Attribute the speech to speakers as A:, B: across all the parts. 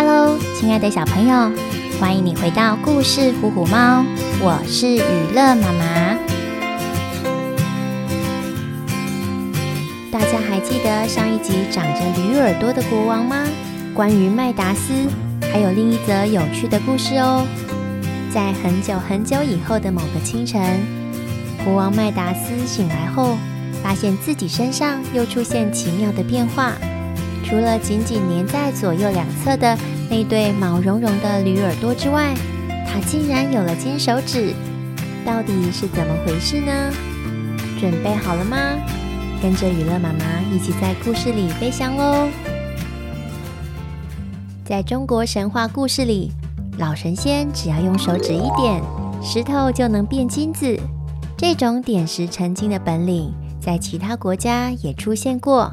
A: Hello，亲爱的小朋友，欢迎你回到故事虎虎猫，我是雨乐妈妈。大家还记得上一集长着驴耳朵的国王吗？关于麦达斯，还有另一则有趣的故事哦。在很久很久以后的某个清晨，国王麦达斯醒来后，发现自己身上又出现奇妙的变化。除了紧紧粘在左右两侧的那对毛茸茸的驴耳朵之外，它竟然有了金手指，到底是怎么回事呢？准备好了吗？跟着雨乐妈妈一起在故事里飞翔喽！在中国神话故事里，老神仙只要用手指一点，石头就能变金子。这种点石成金的本领，在其他国家也出现过。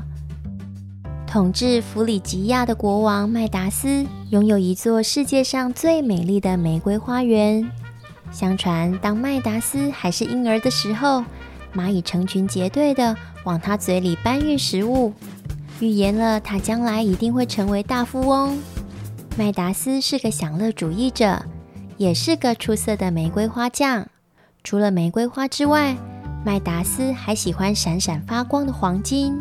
A: 统治弗里吉亚的国王麦达斯拥有一座世界上最美丽的玫瑰花园。相传，当麦达斯还是婴儿的时候，蚂蚁成群结队地往他嘴里搬运食物，预言了他将来一定会成为大富翁。麦达斯是个享乐主义者，也是个出色的玫瑰花匠。除了玫瑰花之外，麦达斯还喜欢闪闪发光的黄金。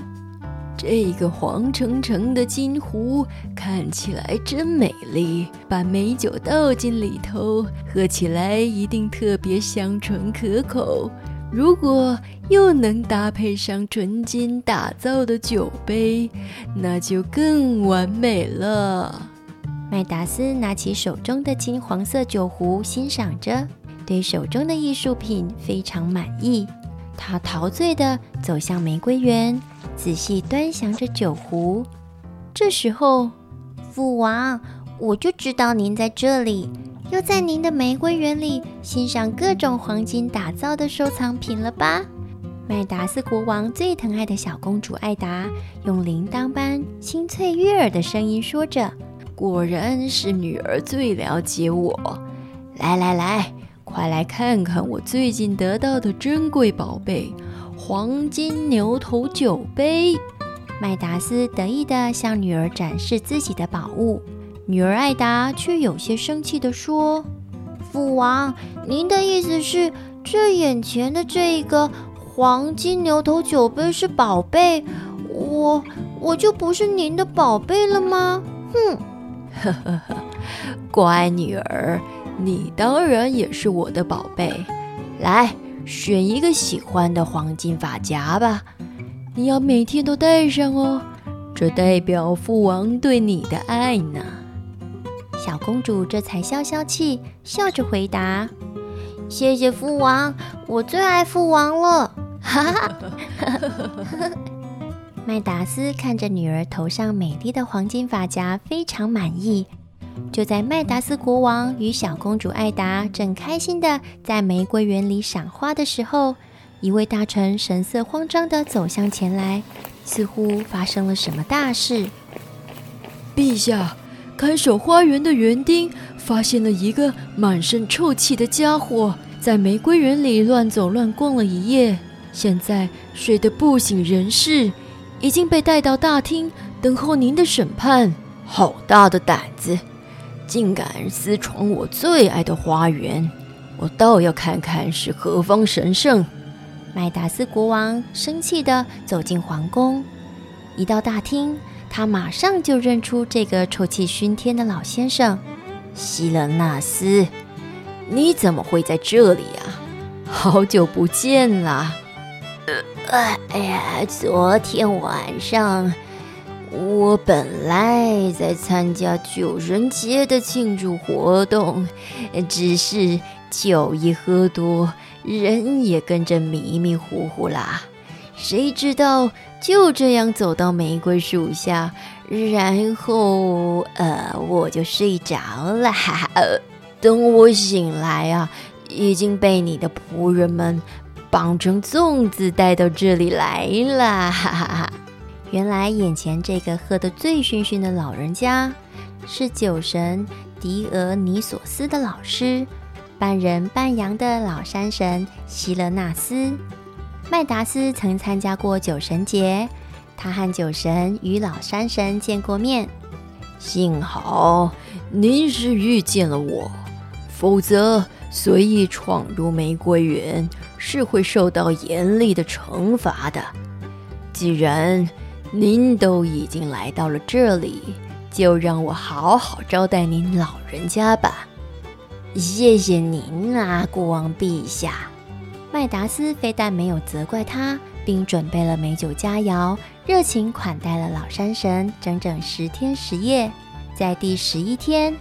B: 这个黄澄澄的金壶看起来真美丽，把美酒倒进里头，喝起来一定特别香醇可口。如果又能搭配上纯金打造的酒杯，那就更完美了。
A: 麦达斯拿起手中的金黄色酒壶，欣赏着，对手中的艺术品非常满意。他陶醉地走向玫瑰园。仔细端详着酒壶，这时候，父王，我就知道您在这里，又在您的玫瑰园里欣赏各种黄金打造的收藏品了吧？麦达斯国王最疼爱的小公主艾达，用铃铛般清脆悦耳的声音说着：“
B: 果然是女儿最了解我。来来来，快来看看我最近得到的珍贵宝贝。”黄金牛头酒杯，
A: 麦达斯得意地向女儿展示自己的宝物。女儿艾达却有些生气地说：“父王，您的意思是，这眼前的这个黄金牛头酒杯是宝贝？我我就不是您的宝贝了吗？”哼，
B: 呵呵呵，乖女儿，你当然也是我的宝贝。来。选一个喜欢的黄金发夹吧，你要每天都戴上哦，这代表父王对你的爱呢。
A: 小公主这才消消气，笑着回答：“谢谢父王，我最爱父王了。”哈哈。麦达斯看着女儿头上美丽的黄金发夹，非常满意。就在麦达斯国王与小公主艾达正开心地在玫瑰园里赏花的时候，一位大臣神色慌张地走向前来，似乎发生了什么大事。
B: 陛下，看守花园的园丁发现了一个满身臭气的家伙，在玫瑰园里乱走乱逛了一夜，现在睡得不省人事，已经被带到大厅等候您的审判。好大的胆子！竟敢私闯我最爱的花园，我倒要看看是何方神圣！
A: 麦达斯国王生气地走进皇宫，一到大厅，他马上就认出这个臭气熏天的老先生——希勒纳斯。你怎么会在这里呀？好久不见啦！
C: 呃，哎呀，昨天晚上。我本来在参加酒神节的庆祝活动，只是酒一喝多，人也跟着迷迷糊糊啦。谁知道就这样走到玫瑰树下，然后呃，我就睡着了。等我醒来啊，已经被你的仆人们绑成粽子带到这里来了。哈哈哈。
A: 原来眼前这个喝得醉醺醺的老人家，是酒神狄俄尼索斯的老师，半人半羊的老山神希勒纳斯。麦达斯曾参加过酒神节，他和酒神与老山神见过面。
B: 幸好您是遇见了我，否则随意闯入玫瑰园是会受到严厉的惩罚的。既然您都已经来到了这里，就让我好好招待您老人家吧。谢谢您啊，国王陛下。
A: 麦达斯非但没有责怪他，并准备了美酒佳肴，热情款待了老山神整整十天十夜。在第十一天，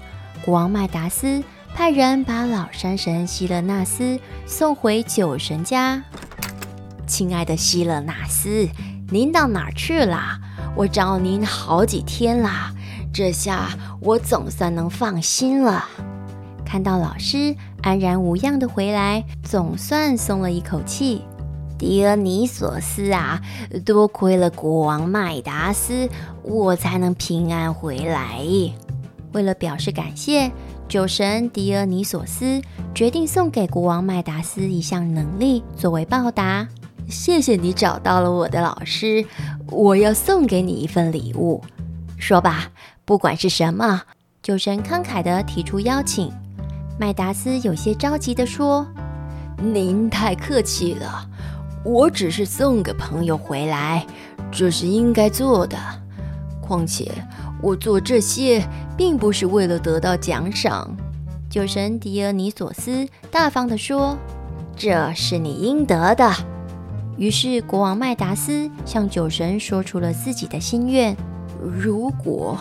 A: 国王麦达斯派人把老山神希勒纳斯送回酒神家。
B: 亲爱的希勒纳斯，您到哪儿去了？我找您好几天了，这下我总算能放心了。
A: 看到老师安然无恙地回来，总算松了一口气。
B: 狄俄尼索斯啊，多亏了国王麦达斯，我才能平安回来。
A: 为了表示感谢，酒神狄俄尼索斯决定送给国王麦达斯一项能力作为报答。
B: 谢谢你找到了我的老师，我要送给你一份礼物。说吧，不管是什么。
A: 酒神慷慨地提出邀请。麦达斯有些着急地说：“
B: 您太客气了，我只是送个朋友回来，这是应该做的。况且我做这些并不是为了得到奖赏。”
A: 酒神狄俄尼索斯大方地说：“
B: 这是你应得的。”
A: 于是国王麦达斯向酒神说出了自己的心愿：“
B: 如果，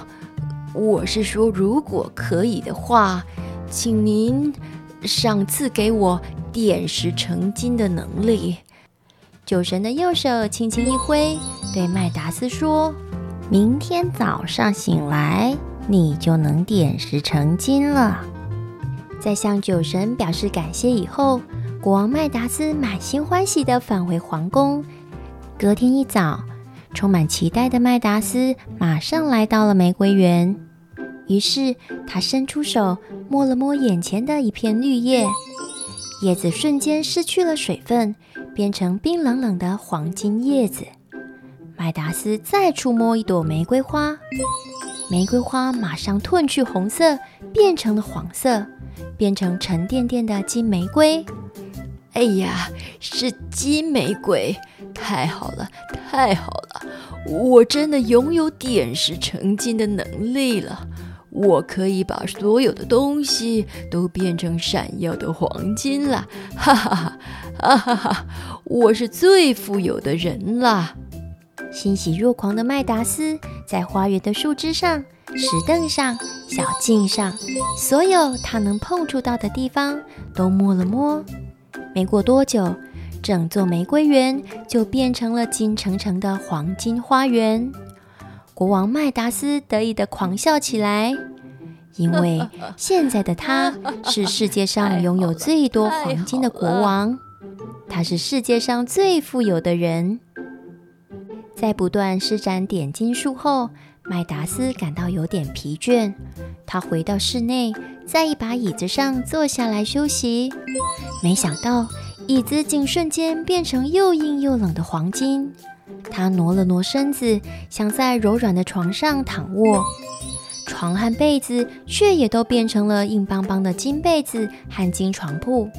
B: 我是说，如果可以的话。”请您赏赐给我点石成金的能力。
A: 酒神的右手轻轻一挥，对麦达斯说：“明天早上醒来，你就能点石成金了。”在向酒神表示感谢以后，国王麦达斯满心欢喜地返回皇宫。隔天一早，充满期待的麦达斯马上来到了玫瑰园。于是他伸出手摸了摸眼前的一片绿叶，叶子瞬间失去了水分，变成冰冷冷的黄金叶子。麦达斯再触摸一朵玫瑰花，玫瑰花马上褪去红色，变成了黄色，变成沉甸甸的金玫瑰。
B: 哎呀，是金玫瑰！太好了，太好了！我真的拥有点石成金的能力了。我可以把所有的东西都变成闪耀的黄金了，哈哈哈，哈哈哈！我是最富有的人了。
A: 欣喜若狂的麦达斯在花园的树枝上、石凳上、小径上，所有他能碰触到的地方都摸了摸。没过多久，整座玫瑰园就变成了金澄澄的黄金花园。国王麦达斯得意的狂笑起来，因为 现在的他是世界上拥有最多黄金的国王，他是世界上最富有的人。在不断施展点金术后，麦达斯感到有点疲倦，他回到室内，在一把椅子上坐下来休息。没想到，椅子竟瞬间变成又硬又冷的黄金。他挪了挪身子，想在柔软的床上躺卧，床和被子却也都变成了硬邦邦的金被子和金床铺。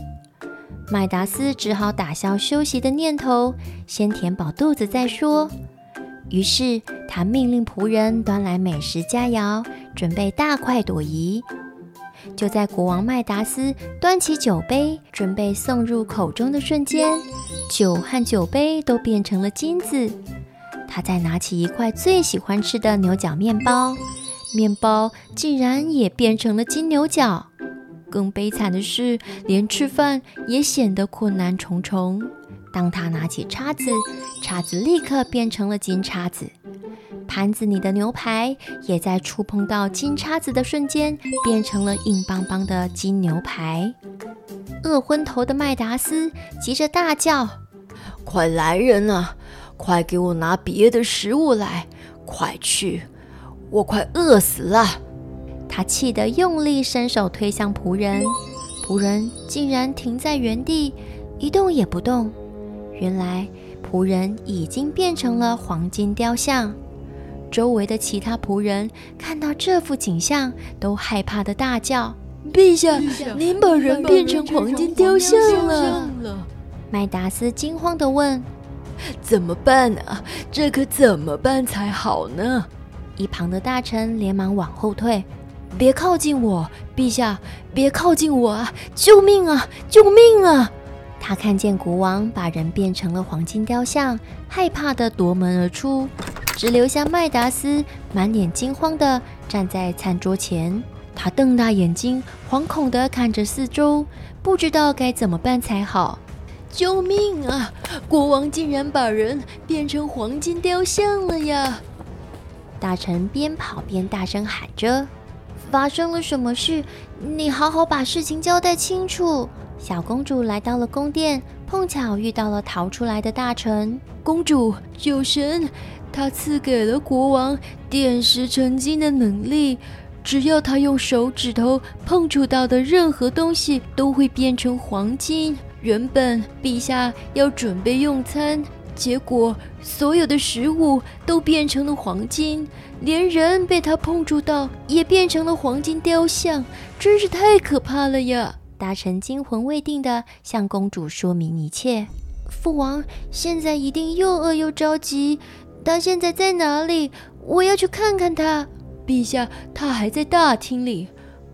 A: 麦达斯只好打消休息的念头，先填饱肚子再说。于是他命令仆人端来美食佳肴，准备大快朵颐。就在国王麦达斯端起酒杯，准备送入口中的瞬间，酒和酒杯都变成了金子。他再拿起一块最喜欢吃的牛角面包，面包竟然也变成了金牛角。更悲惨的是，连吃饭也显得困难重重。当他拿起叉子，叉子立刻变成了金叉子。盘子里的牛排也在触碰到金叉子的瞬间变成了硬邦邦的金牛排。饿昏头的麦达斯急着大叫：“
B: 快来人啊！快给我拿别的食物来！快去！我快饿死了！”
A: 他气得用力伸手推向仆人，仆人竟然停在原地一动也不动。原来仆人已经变成了黄金雕像。周围的其他仆人看到这幅景象，都害怕的大叫：“
B: 陛下，您把人变成黄金雕像了！”
A: 麦达斯惊慌地问：“
B: 怎么办啊？这可怎么办才好呢？”
A: 一旁的大臣连忙往后退：“别靠近我，陛下，别靠近我啊！救命啊！救命啊！”他看见国王把人变成了黄金雕像，害怕地夺门而出。只留下麦达斯满脸惊慌地站在餐桌前，他瞪大眼睛，惶恐地看着四周，不知道该怎么办才好。
B: 救命啊！国王竟然把人变成黄金雕像了呀！
A: 大臣边跑边大声喊着：“发生了什么事？你好好把事情交代清楚。”小公主来到了宫殿，碰巧遇到了逃出来的大臣。
B: 公主，酒神。他赐给了国王点石成金的能力，只要他用手指头碰触到的任何东西都会变成黄金。原本陛下要准备用餐，结果所有的食物都变成了黄金，连人被他碰触到也变成了黄金雕像，真是太可怕了呀！
A: 大臣惊魂未定地向公主说明一切。父王现在一定又饿又着急。他现在在哪里？我要去看看他。
B: 陛下，他还在大厅里。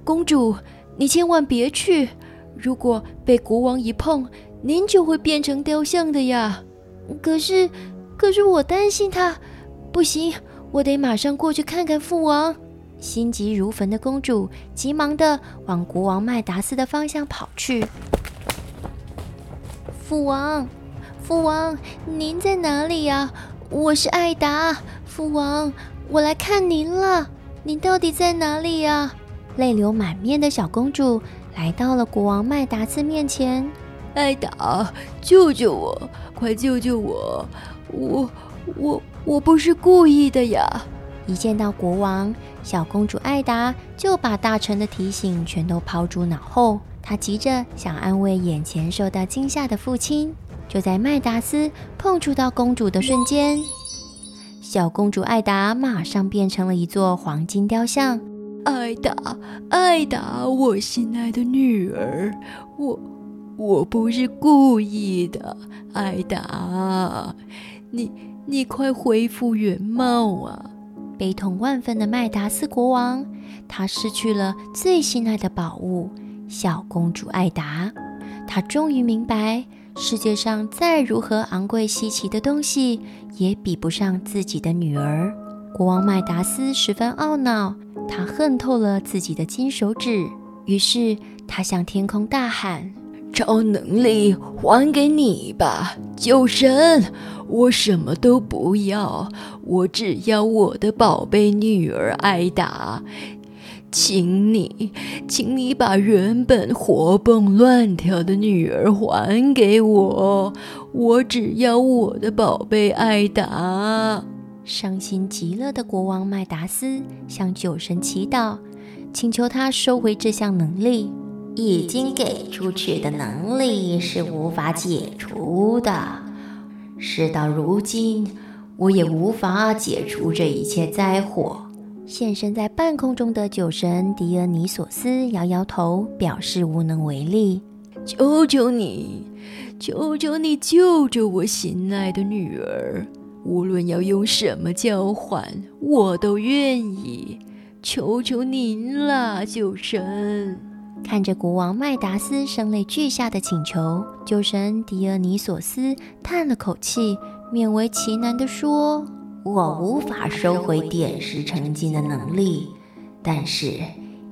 B: 公主，你千万别去。如果被国王一碰，您就会变成雕像的呀。
A: 可是，可是我担心他。不行，我得马上过去看看父王。心急如焚的公主急忙地往国王麦达斯的方向跑去。父王，父王，您在哪里呀？我是艾达，父王，我来看您了。您到底在哪里呀？泪流满面的小公主来到了国王麦达斯面前。
B: 艾达，救救我！快救救我！我我我不是故意的呀！
A: 一见到国王，小公主艾达就把大臣的提醒全都抛诸脑后。她急着想安慰眼前受到惊吓的父亲。就在麦达斯碰触到公主的瞬间，小公主艾达马上变成了一座黄金雕像。
B: 艾达，艾达，我心爱的女儿，我我不是故意的，艾达，你你快恢复原貌啊！
A: 悲痛万分的麦达斯国王，他失去了最心爱的宝物——小公主艾达，他终于明白。世界上再如何昂贵稀奇的东西，也比不上自己的女儿。国王麦达斯十分懊恼，他恨透了自己的金手指。于是他向天空大喊：“
B: 超能力还给你吧，酒神！我什么都不要，我只要我的宝贝女儿艾达。”请你，请你把原本活蹦乱跳的女儿还给我，我只要我的宝贝艾达。
A: 伤心极了的国王麦达斯向酒神祈祷，请求他收回这项能力。
C: 已经给出去的能力是无法解除的，事到如今，我也无法解除这一切灾祸。
A: 现身在半空中的酒神狄俄尼索斯摇摇头，表示无能为力。
B: 求求你，求求你救救我心爱的女儿！无论要用什么交换，我都愿意。求求您了，酒神！
A: 看着国王麦达斯声泪俱下的请求，酒神狄俄尼索斯叹了口气，勉为其难地说。
C: 我无法收回点石成金的能力，但是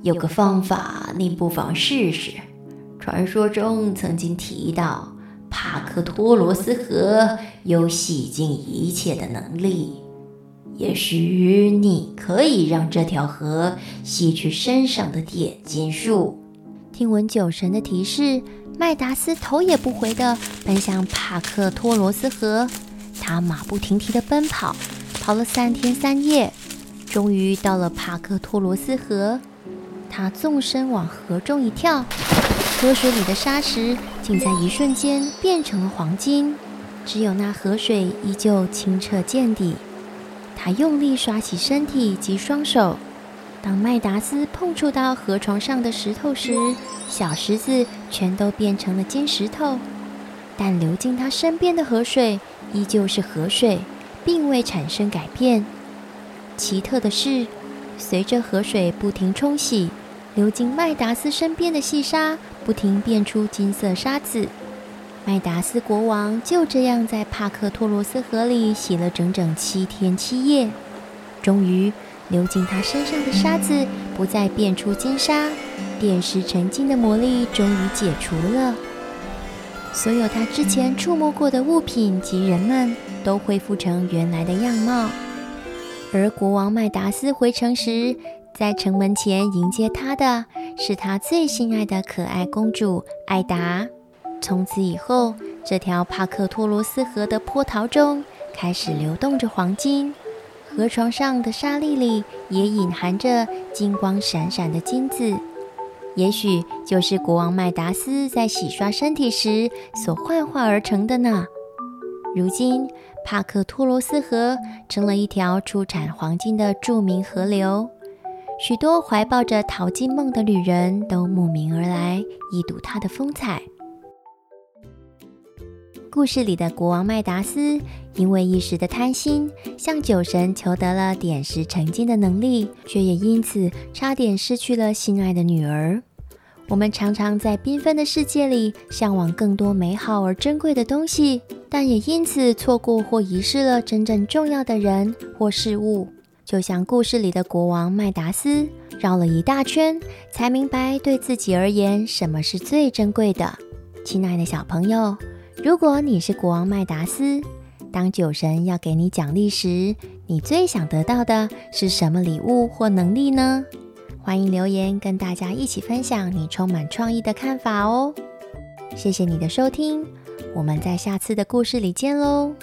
C: 有个方法，你不妨试试。传说中曾经提到，帕克托罗斯河有洗净一切的能力，也许你可以让这条河洗去身上的点金术。
A: 听闻酒神的提示，麦达斯头也不回地奔向帕克托罗斯河，他马不停蹄地奔跑。跑了三天三夜，终于到了帕克托罗斯河。他纵身往河中一跳，河水里的沙石竟在一瞬间变成了黄金，只有那河水依旧清澈见底。他用力刷洗身体及双手。当麦达斯碰触到河床上的石头时，小石子全都变成了金石头。但流进他身边的河水依旧是河水，并未产生改变。奇特的是，随着河水不停冲洗，流进麦达斯身边的细沙不停变出金色沙子。麦达斯国王就这样在帕克托罗斯河里洗了整整七天七夜，终于流进他身上的沙子不再变出金沙，点石成金的魔力终于解除了。所有他之前触摸过的物品及人们都恢复成原来的样貌。而国王麦达斯回城时，在城门前迎接他的是他最心爱的可爱公主艾达。从此以后，这条帕克托罗斯河的波涛中开始流动着黄金，河床上的沙粒里也隐含着金光闪闪的金子，也许就是国王麦达斯在洗刷身体时所幻化而成的呢。如今，帕克托罗斯河成了一条出产黄金的著名河流，许多怀抱着淘金梦的旅人都慕名而来，一睹它的风采。故事里的国王麦达斯，因为一时的贪心，向酒神求得了点石成金的能力，却也因此差点失去了心爱的女儿。我们常常在缤纷的世界里，向往更多美好而珍贵的东西，但也因此错过或遗失了真正重要的人或事物。就像故事里的国王麦达斯，绕了一大圈，才明白对自己而言，什么是最珍贵的。亲爱的小朋友。如果你是国王麦达斯，当酒神要给你奖励时，你最想得到的是什么礼物或能力呢？欢迎留言跟大家一起分享你充满创意的看法哦！谢谢你的收听，我们在下次的故事里见喽。